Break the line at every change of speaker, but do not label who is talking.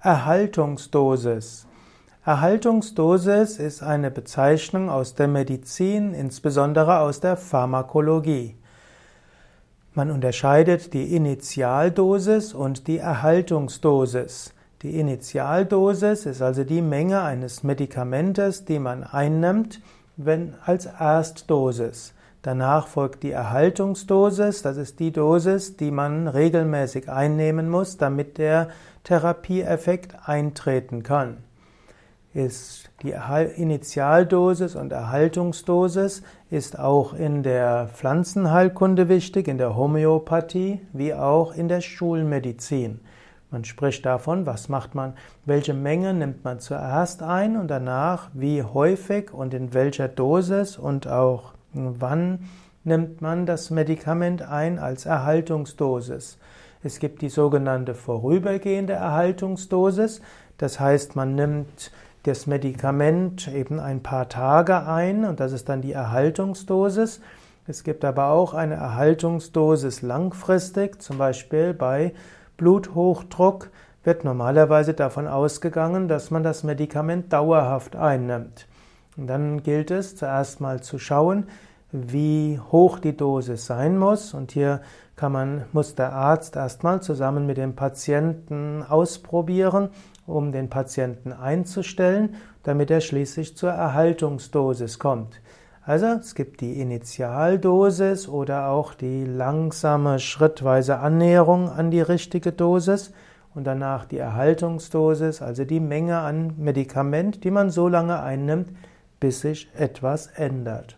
Erhaltungsdosis. Erhaltungsdosis ist eine Bezeichnung aus der Medizin, insbesondere aus der Pharmakologie. Man unterscheidet die Initialdosis und die Erhaltungsdosis. Die Initialdosis ist also die Menge eines Medikamentes, die man einnimmt, wenn als Erstdosis. Danach folgt die Erhaltungsdosis, das ist die Dosis, die man regelmäßig einnehmen muss, damit der Therapieeffekt eintreten kann. Ist die Initialdosis und Erhaltungsdosis ist auch in der Pflanzenheilkunde wichtig, in der Homöopathie wie auch in der Schulmedizin. Man spricht davon, was macht man, welche Menge nimmt man zuerst ein und danach wie häufig und in welcher Dosis und auch Wann nimmt man das Medikament ein als Erhaltungsdosis? Es gibt die sogenannte vorübergehende Erhaltungsdosis. Das heißt, man nimmt das Medikament eben ein paar Tage ein und das ist dann die Erhaltungsdosis. Es gibt aber auch eine Erhaltungsdosis langfristig, zum Beispiel bei Bluthochdruck wird normalerweise davon ausgegangen, dass man das Medikament dauerhaft einnimmt. Und dann gilt es zuerst mal zu schauen, wie hoch die Dosis sein muss. Und hier kann man, muss der Arzt erstmal zusammen mit dem Patienten ausprobieren, um den Patienten einzustellen, damit er schließlich zur Erhaltungsdosis kommt. Also es gibt die Initialdosis oder auch die langsame schrittweise Annäherung an die richtige Dosis und danach die Erhaltungsdosis, also die Menge an Medikament, die man so lange einnimmt, bis sich etwas ändert.